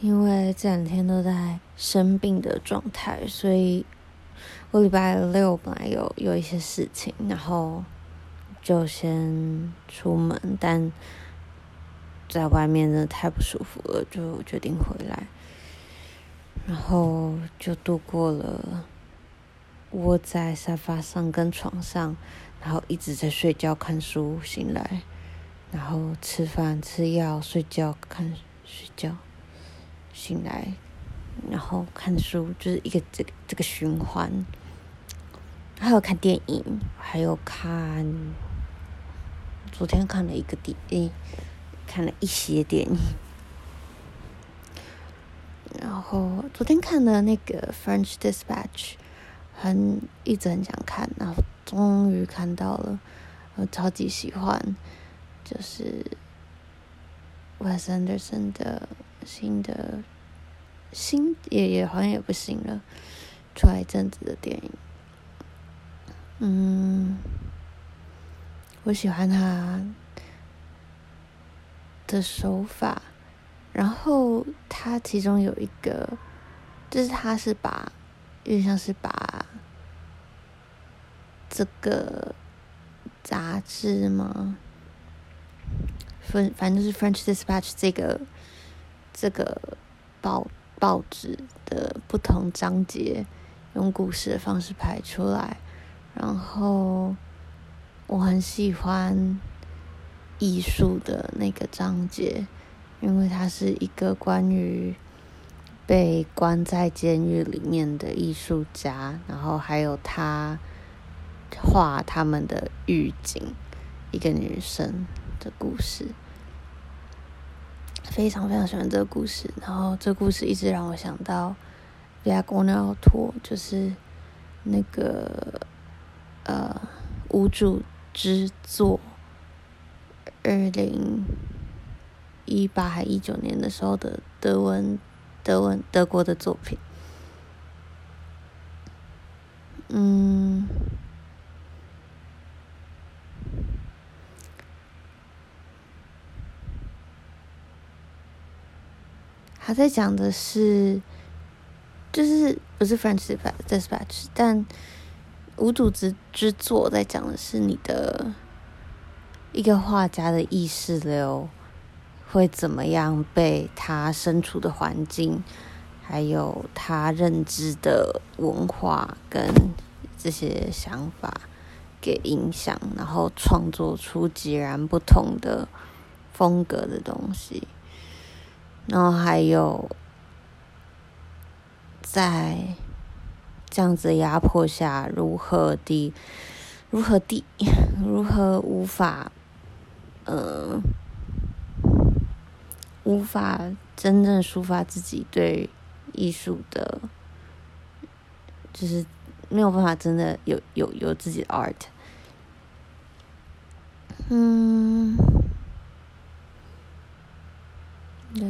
因为这两天都在生病的状态，所以我礼拜六本来有有一些事情，然后就先出门，但在外面真的太不舒服了，就决定回来，然后就度过了窝在沙发上跟床上，然后一直在睡觉看书，醒来，然后吃饭吃药睡觉看睡觉。醒来，然后看书，就是一个这个这个循环。还有看电影，还有看，昨天看了一个电影，看了一些电影。然后昨天看了那个《French Dispatch》，很一直很想看，然后终于看到了，我超级喜欢，就是 Wes Anderson 的。新的新也也好像也不新了，出来一阵子的电影，嗯，我喜欢他的手法，然后他其中有一个，就是他是把，有点像是把这个杂志吗？反反正就是《French Dispatch》这个。这个报报纸的不同章节，用故事的方式排出来，然后我很喜欢艺术的那个章节，因为它是一个关于被关在监狱里面的艺术家，然后还有他画他们的狱警，一个女生的故事。非常非常喜欢这个故事，然后这个故事一直让我想到《Black on Our Tour》，就是那个呃无主之作，二零一八还一九年的时候的德文德文德国的作品，嗯。他在讲的是，就是不是 French Dispatch，但无组织之作在讲的是你的一个画家的意识流会怎么样被他身处的环境，还有他认知的文化跟这些想法给影响，然后创作出截然不同的风格的东西。然后还有，在这样子压迫下，如何的，如何的，如何无法，呃，无法真正抒发自己对艺术的，就是没有办法真的有有有自己的 art，嗯。对，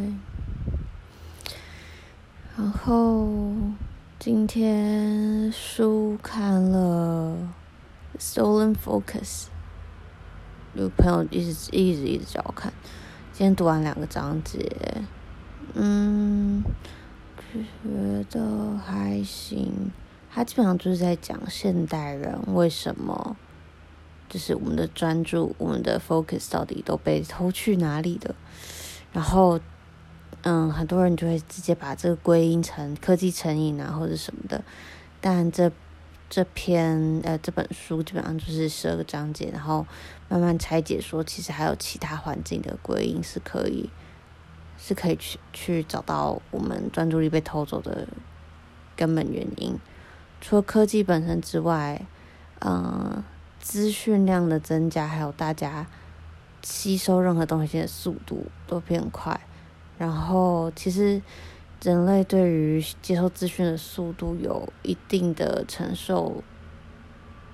然后今天书看了《Stolen Focus》，有朋友一直一直一直叫我看，今天读完两个章节，嗯，觉得还行。他基本上就是在讲现代人为什么，就是我们的专注、我们的 focus 到底都被偷去哪里的，然后。嗯，很多人就会直接把这个归因成科技成瘾啊，或者什么的。但这这篇呃这本书基本上就是十二个章节，然后慢慢拆解说，其实还有其他环境的归因是可以是可以去去找到我们专注力被偷走的根本原因。除了科技本身之外，嗯，资讯量的增加，还有大家吸收任何东西的速度都变快。然后，其实人类对于接受资讯的速度有一定的承受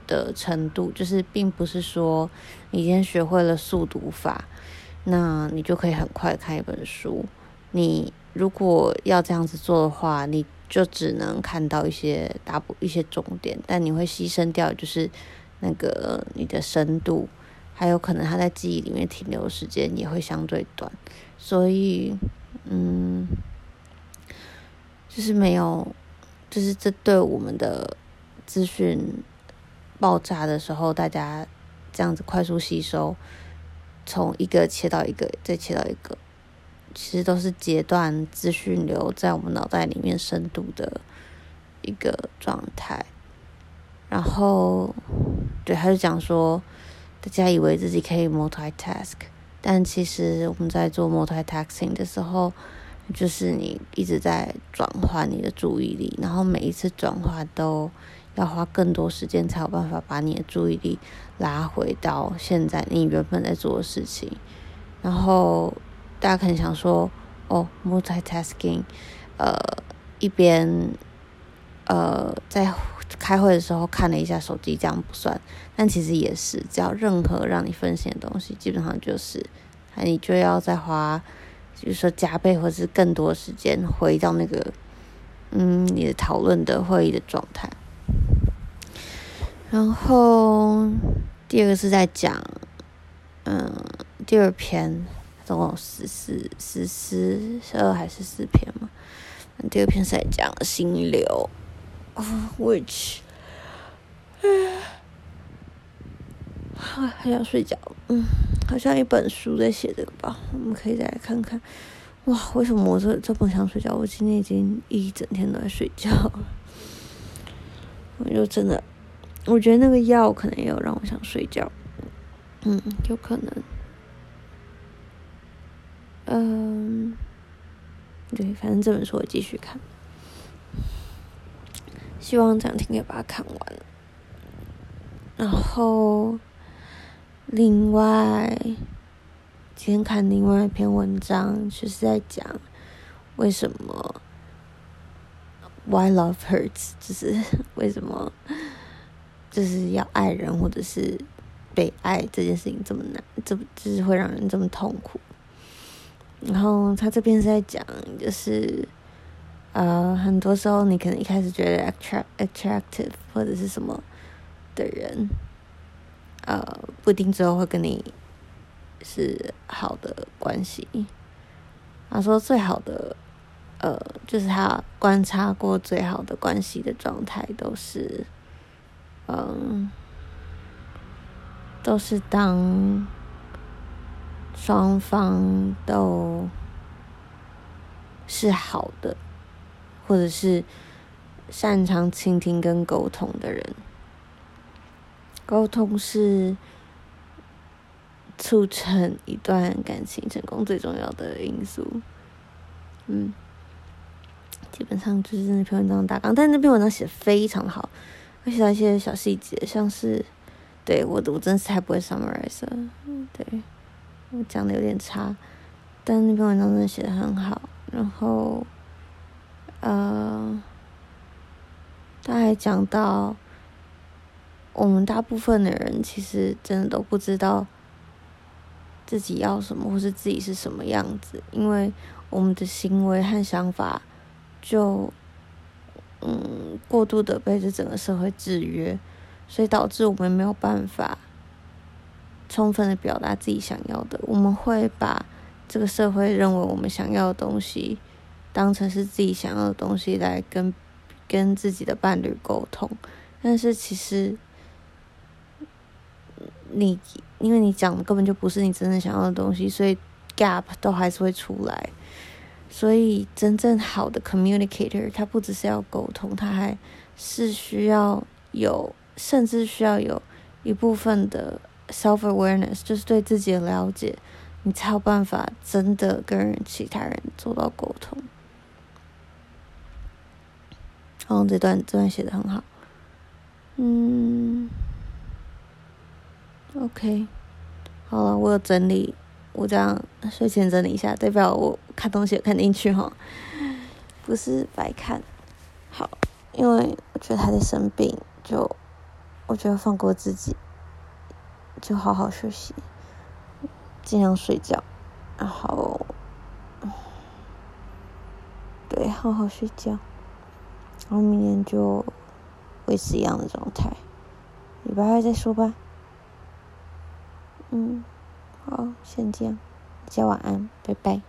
的程度，就是并不是说你今天学会了速读法，那你就可以很快看一本书。你如果要这样子做的话，你就只能看到一些大部一些重点，但你会牺牲掉就是那个你的深度。还有可能他在记忆里面停留的时间也会相对短，所以，嗯，就是没有，就是这对我们的资讯爆炸的时候，大家这样子快速吸收，从一个切到一个，再切到一个，其实都是截断资讯流在我们脑袋里面深度的一个状态。然后，对，他就讲说，大家以为自己可以 multitask，但其实我们在做 multitasking 的时候。就是你一直在转换你的注意力，然后每一次转换都要花更多时间才有办法把你的注意力拉回到现在你原本在做的事情。然后大家可能想说，哦，multitasking，呃，一边呃在开会的时候看了一下手机，这样不算。但其实也是，只要任何让你分心的东西，基本上就是，你就要再花。就是说，加倍或是更多时间回到那个，嗯，你的讨论的会议的状态。然后第二个是在讲，嗯，第二篇总共十四、十四、十二还是四篇嘛？第二篇是在讲心流，which，还还想睡觉，嗯。好像一本书在写这个吧，我们可以再来看看。哇，为什么我这这么想睡觉？我今天已经一整天都在睡觉。我就真的，我觉得那个药可能也有让我想睡觉。嗯，有可能。嗯，对，反正这本书我继续看。希望这两天可以把它看完。然后。另外，今天看另外一篇文章，就是在讲为什么 Why Love Hurts，就是为什么 就是要爱人或者是被爱这件事情这么难，这就是会让人这么痛苦。然后他这边是在讲，就是呃，很多时候你可能一开始觉得 attract attractive 或者是什么的人。呃，不一定最后会跟你是好的关系。他说最好的，呃，就是他观察过最好的关系的状态都是，嗯，都是当双方都是好的，或者是擅长倾听跟沟通的人。沟通是促成一段感情成功最重要的因素。嗯，基本上就是那篇文章大纲，但那篇文章写的非常好，而且一些小细节，像是对我的，我真是太不会 summarize 了。对，我讲的有点差，但那篇文章真的写的很好。然后，呃，他还讲到。我们大部分的人其实真的都不知道自己要什么，或是自己是什么样子，因为我们的行为和想法就嗯过度的被这整个社会制约，所以导致我们没有办法充分的表达自己想要的。我们会把这个社会认为我们想要的东西当成是自己想要的东西来跟跟自己的伴侣沟通，但是其实。你因为你讲的根本就不是你真正想要的东西，所以 gap 都还是会出来。所以真正好的 communicator，他不只是要沟通，他还是需要有，甚至需要有一部分的 self awareness，就是对自己的了解，你才有办法真的跟其他人做到沟通。哦，这段这段写的很好，嗯。OK，好了，我有整理，我这样睡前整理一下，代表我看东西有看进去哈，不是白看。好，因为我觉得他在生病，就我觉得放过自己，就好好休息，尽量睡觉，然后，对，好好睡觉，然后明年就维持一样的状态，礼拜二再说吧。嗯，好，先这样，大家晚安，拜拜。